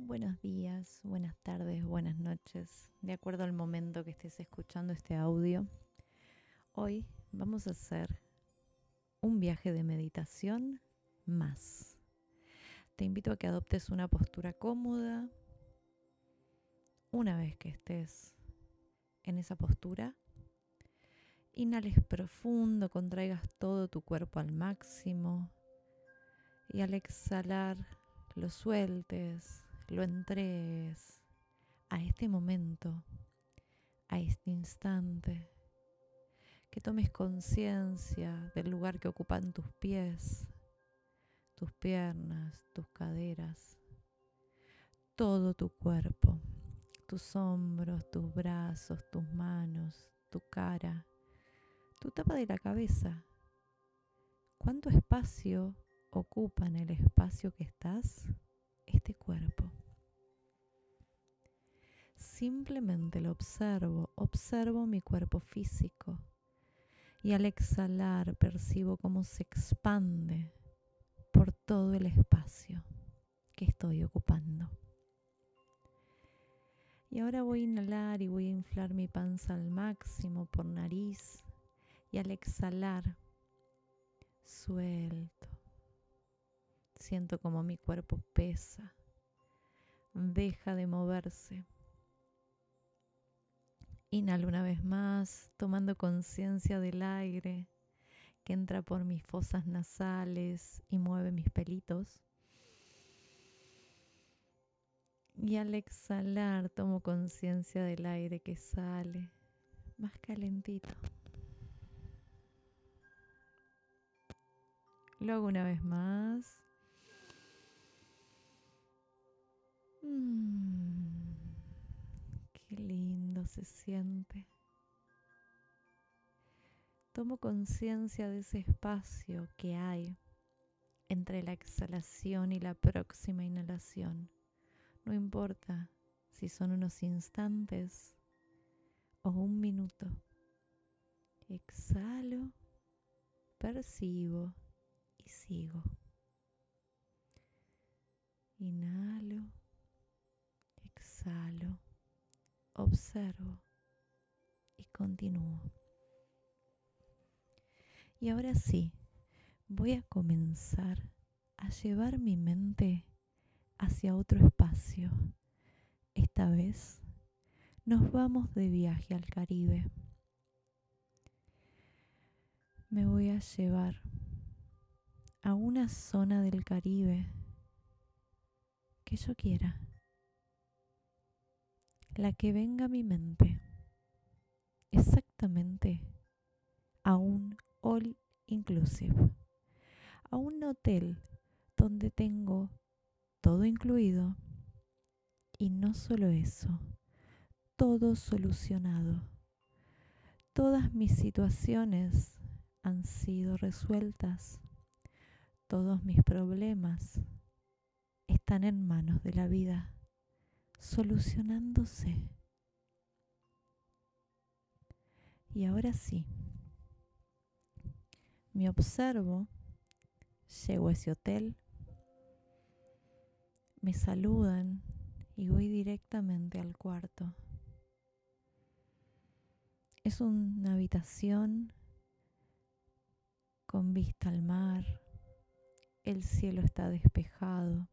Buenos días, buenas tardes, buenas noches, de acuerdo al momento que estés escuchando este audio. Hoy vamos a hacer un viaje de meditación más. Te invito a que adoptes una postura cómoda. Una vez que estés en esa postura, inhales profundo, contraigas todo tu cuerpo al máximo y al exhalar lo sueltes, lo entregues a este momento, a este instante, que tomes conciencia del lugar que ocupan tus pies, tus piernas, tus caderas, todo tu cuerpo, tus hombros, tus brazos, tus manos, tu cara, tu tapa de la cabeza. ¿Cuánto espacio ocupa en el espacio que estás este cuerpo? Simplemente lo observo, observo mi cuerpo físico y al exhalar percibo cómo se expande por todo el espacio que estoy ocupando. Y ahora voy a inhalar y voy a inflar mi panza al máximo por nariz y al exhalar suelto. Siento como mi cuerpo pesa, deja de moverse Inhalo una vez más, tomando conciencia del aire que entra por mis fosas nasales y mueve mis pelitos. Y al exhalar tomo conciencia del aire que sale más calentito. Lo hago una vez más. Mm, qué lindo se siente. Tomo conciencia de ese espacio que hay entre la exhalación y la próxima inhalación. No importa si son unos instantes o un minuto. Exhalo, percibo y sigo. Inhalo, exhalo observo y continúo. Y ahora sí, voy a comenzar a llevar mi mente hacia otro espacio. Esta vez nos vamos de viaje al Caribe. Me voy a llevar a una zona del Caribe que yo quiera la que venga a mi mente, exactamente. A un all inclusive, a un hotel donde tengo todo incluido y no solo eso, todo solucionado. Todas mis situaciones han sido resueltas, todos mis problemas están en manos de la vida solucionándose. Y ahora sí, me observo, llego a ese hotel, me saludan y voy directamente al cuarto. Es una habitación con vista al mar, el cielo está despejado.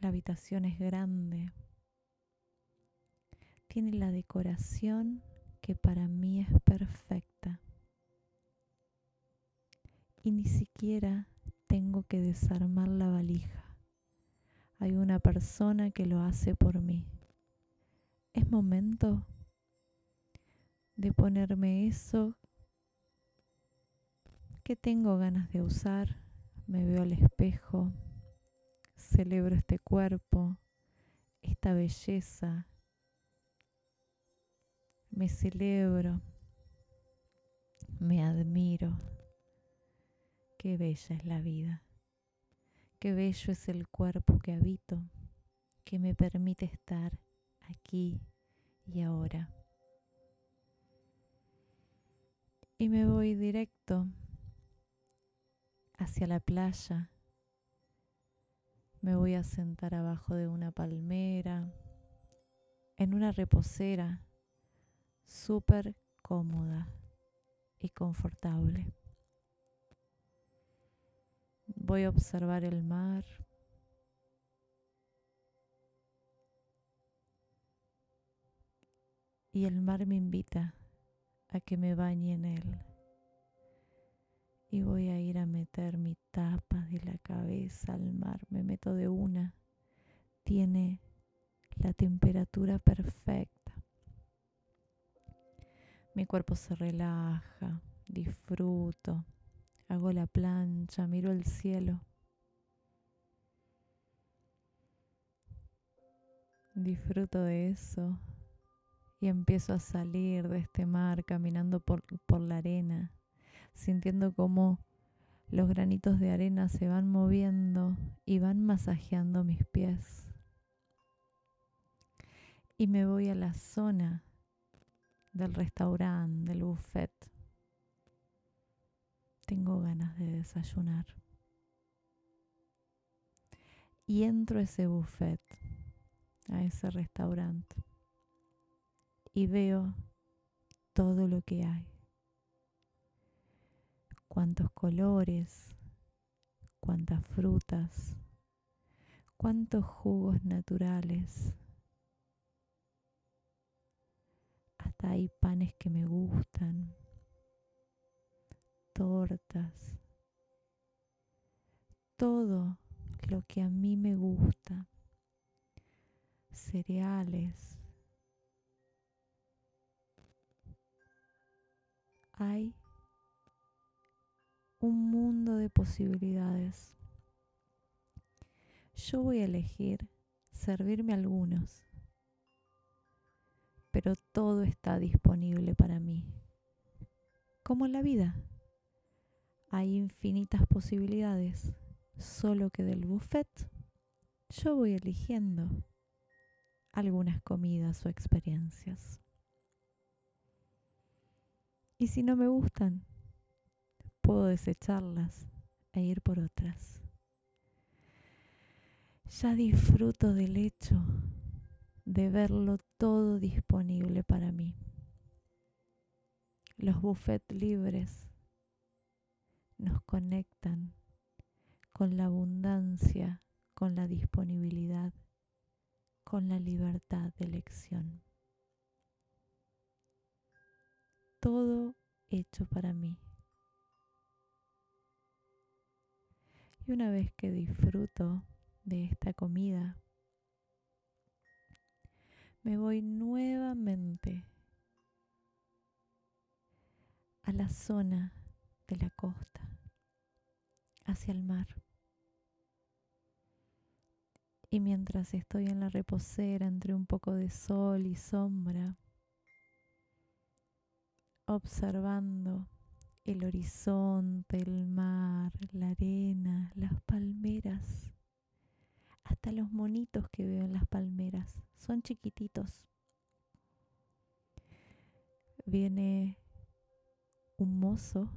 La habitación es grande. Tiene la decoración que para mí es perfecta. Y ni siquiera tengo que desarmar la valija. Hay una persona que lo hace por mí. Es momento de ponerme eso que tengo ganas de usar. Me veo al espejo, celebro este cuerpo, esta belleza, me celebro, me admiro. Qué bella es la vida, qué bello es el cuerpo que habito, que me permite estar aquí y ahora. Y me voy directo hacia la playa Me voy a sentar abajo de una palmera, en una reposera súper cómoda y confortable. Voy a observar el mar. Y el mar me invita a que me bañe en él. Y voy a ir a meter mi tapa de la cabeza al mar. Me meto de una. Tiene la temperatura perfecta. Mi cuerpo se relaja, disfruto, hago la plancha, miro el cielo. Disfruto de eso y empiezo a salir de este mar caminando por, por la arena, sintiendo como los granitos de arena se van moviendo y van masajeando mis pies. Y me voy a la zona del restaurante, del buffet. Tengo ganas de desayunar. Y entro a ese buffet, a ese restaurante, y veo todo lo que hay. Cuántos colores, cuántas frutas, cuántos jugos naturales hay panes que me gustan, tortas, todo lo que a mí me gusta, cereales. Hay un mundo de posibilidades. Yo voy a elegir servirme algunos pero todo está disponible para mí. Como en la vida, hay infinitas posibilidades, solo que del buffet yo voy eligiendo algunas comidas o experiencias. Y si no me gustan, puedo desecharlas e ir por otras. Ya disfruto del hecho de verlo todo disponible para mí. Los buffets libres nos conectan con la abundancia, con la disponibilidad, con la libertad de elección. Todo hecho para mí. Y una vez que disfruto de esta comida, me voy nuevamente a la zona de la costa, hacia el mar. Y mientras estoy en la reposera entre un poco de sol y sombra, observando el horizonte, el mar, la arena, las palmeras, hasta los monitos que veo en las palmeras son chiquititos. Viene un mozo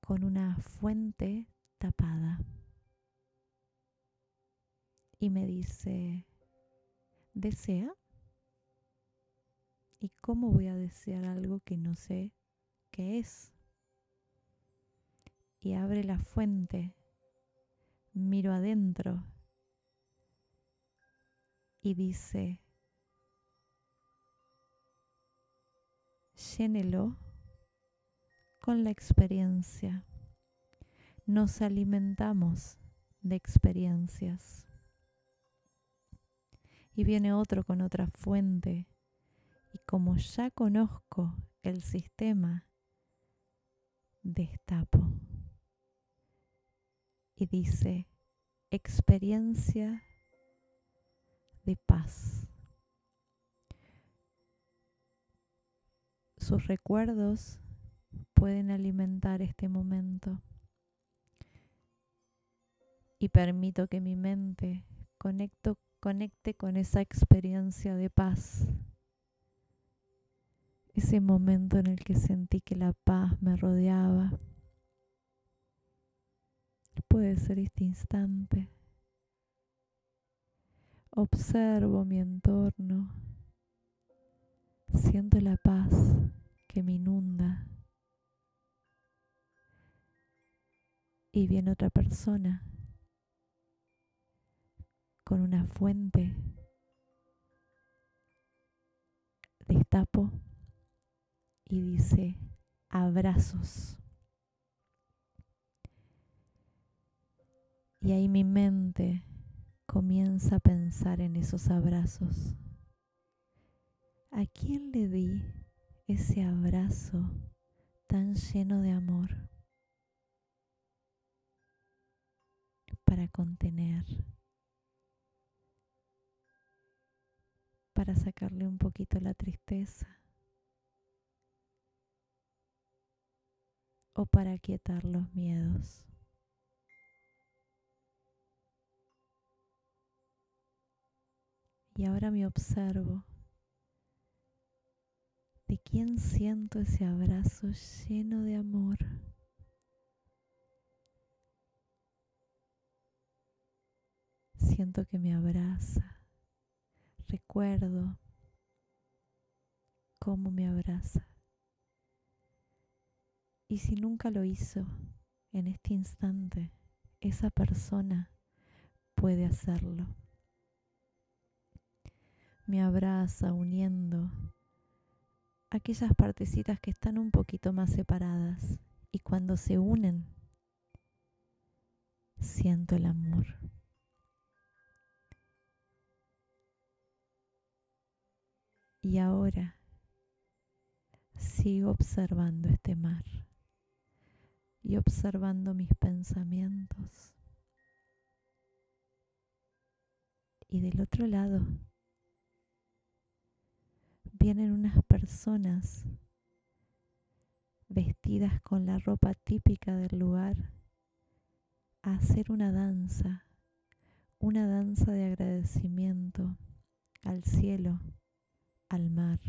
con una fuente tapada y me dice, ¿desea? ¿Y cómo voy a desear algo que no sé qué es? Y abre la fuente miro adentro y dice, llénelo con la experiencia. Nos alimentamos de experiencias. Y viene otro con otra fuente. Y como ya conozco el sistema, destapo y dice experiencia de paz. Sus recuerdos pueden alimentar este momento y permito que mi mente conecte con esa experiencia de paz. Ese momento en el que sentí que la paz me rodeaba puede ser este instante. Observo mi entorno, siento la paz que me inunda y viene otra persona con una fuente. Destapo y dice abrazos. Y ahí mi mente comienza a pensar en esos abrazos. ¿A quién le di ese abrazo tan lleno de amor para contener, para sacarle un poquito la tristeza o para quietar los miedos? Y ahora me observo. ¿De quién siento ese abrazo lleno de amor? Siento que me abraza. Recuerdo cómo me abraza. Y si nunca lo hizo en este instante, esa persona puede hacerlo me abraza uniendo aquellas partecitas que están un poquito más separadas y cuando se unen siento el amor. Y ahora sigo observando este mar y observando mis pensamientos. Y del otro lado vienen unas personas vestidas con la ropa típica del lugar a hacer una danza, una danza de agradecimiento al cielo, al mar,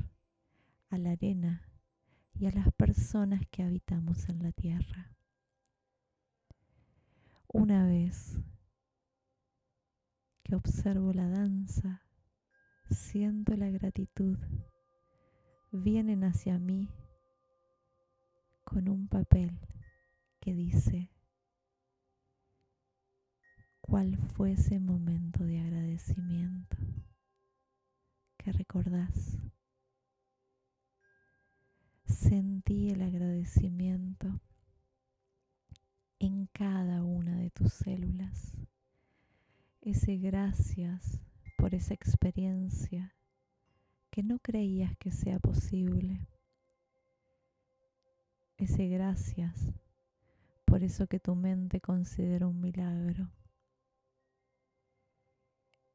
a la arena y a las personas que habitamos en la tierra. Una vez que observo la danza, siento la gratitud vienen hacia mí con un papel que dice cuál fue ese momento de agradecimiento que recordás. Sentí el agradecimiento en cada una de tus células. Ese gracias por esa experiencia que no creías que sea posible. Ese gracias por eso que tu mente considera un milagro.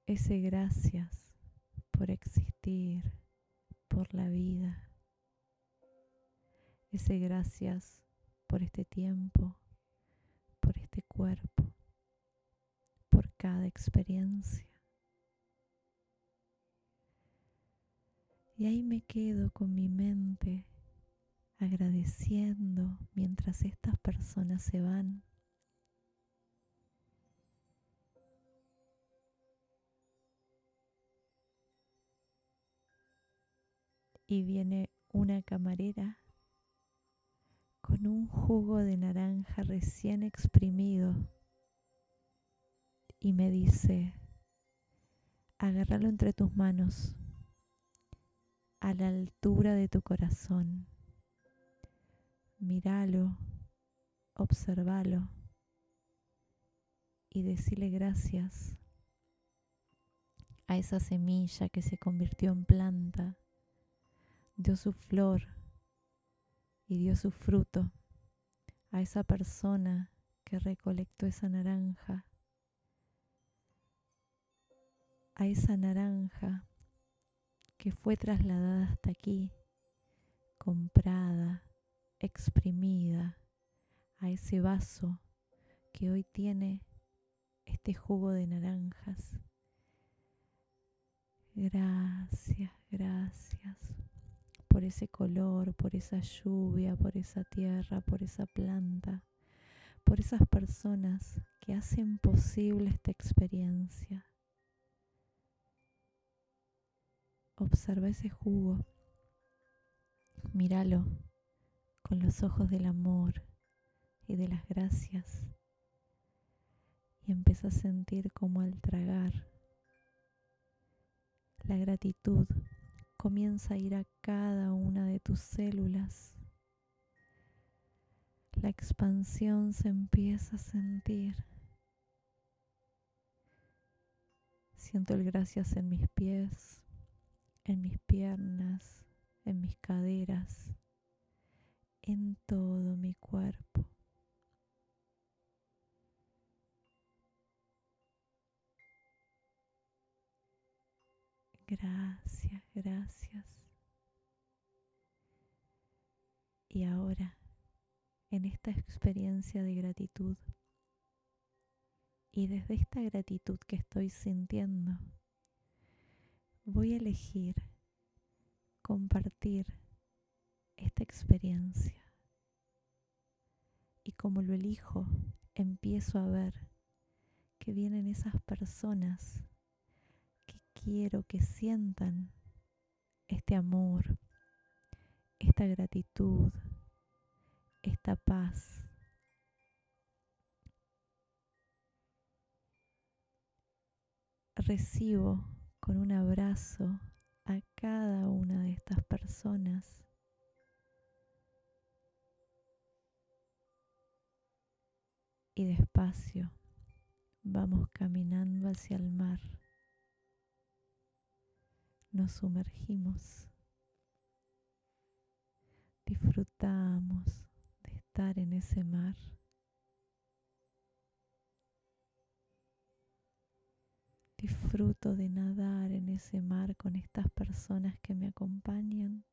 Ese gracias por existir, por la vida. Ese gracias por este tiempo, cuerpo, por cada experiencia. Y ahí me quedo con mi mente agradeciendo mientras estas personas se van. Y viene una camarera con un jugo de naranja recién exprimido y me dice, agárralo entre tus manos a la altura de tu corazón. Míralo, observalo y decile gracias a esa semilla que se convirtió en planta, dio su flor y dio su fruto, a esa persona que recolectó esa naranja, a esa naranja que fue trasladada hasta aquí, comprada, exprimida a ese vaso que hoy tiene este jugo de naranjas. Gracias, gracias por ese color, por esa lluvia, por esa tierra, por esa planta, por esas personas que hacen posible esta experiencia. Observa ese jugo, míralo con los ojos del amor y de las gracias y empieza a sentir como al tragar la gratitud comienza a ir a cada una de tus células. La expansión se empieza a sentir. Siento el gracias en mis pies, en mis piernas, en mis caderas, en todo mi cuerpo. Gracias, gracias. Y ahora, en esta experiencia de gratitud, y desde esta gratitud que estoy sintiendo, voy a elegir compartir esta experiencia. Y como lo elijo, empiezo a ver que vienen esas personas quiero que sientan este amor, esta gratitud, esta paz. Recibo con un abrazo a cada una de estas personas. Y despacio vamos caminando hacia el mar nos sumergimos, disfrutamos de estar en ese mar. Disfruto de nadar en ese mar con estas personas que me acompañan.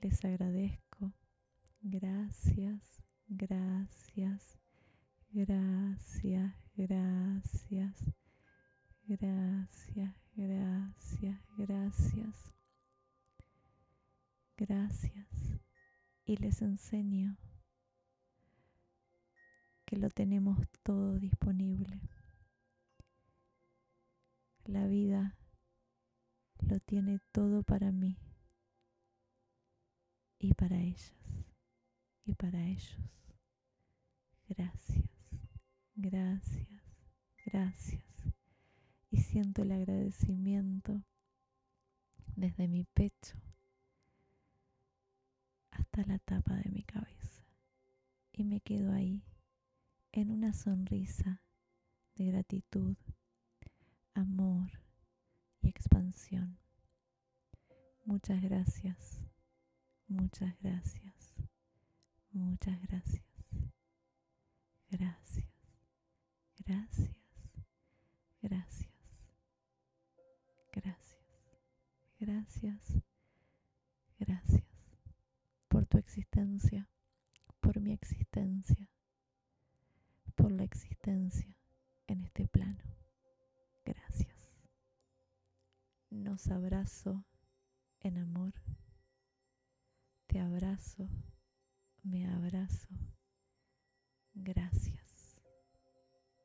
Les agradezco. Gracias, gracias, gracias, Gracias, gracias, gracias, gracias. Gracias. Y les enseño que lo tenemos todo disponible. La vida lo tiene todo para mí y para ellas y para ellos. Gracias. Gracias, gracias. Y siento el agradecimiento desde mi pecho hasta la tapa de mi cabeza. Y me quedo ahí en una sonrisa de gratitud, amor y expansión. Muchas gracias, muchas gracias, muchas gracias. Por mi existencia, por la existencia en este plano. Gracias. Nos abrazo en amor. Te abrazo, me abrazo. Gracias.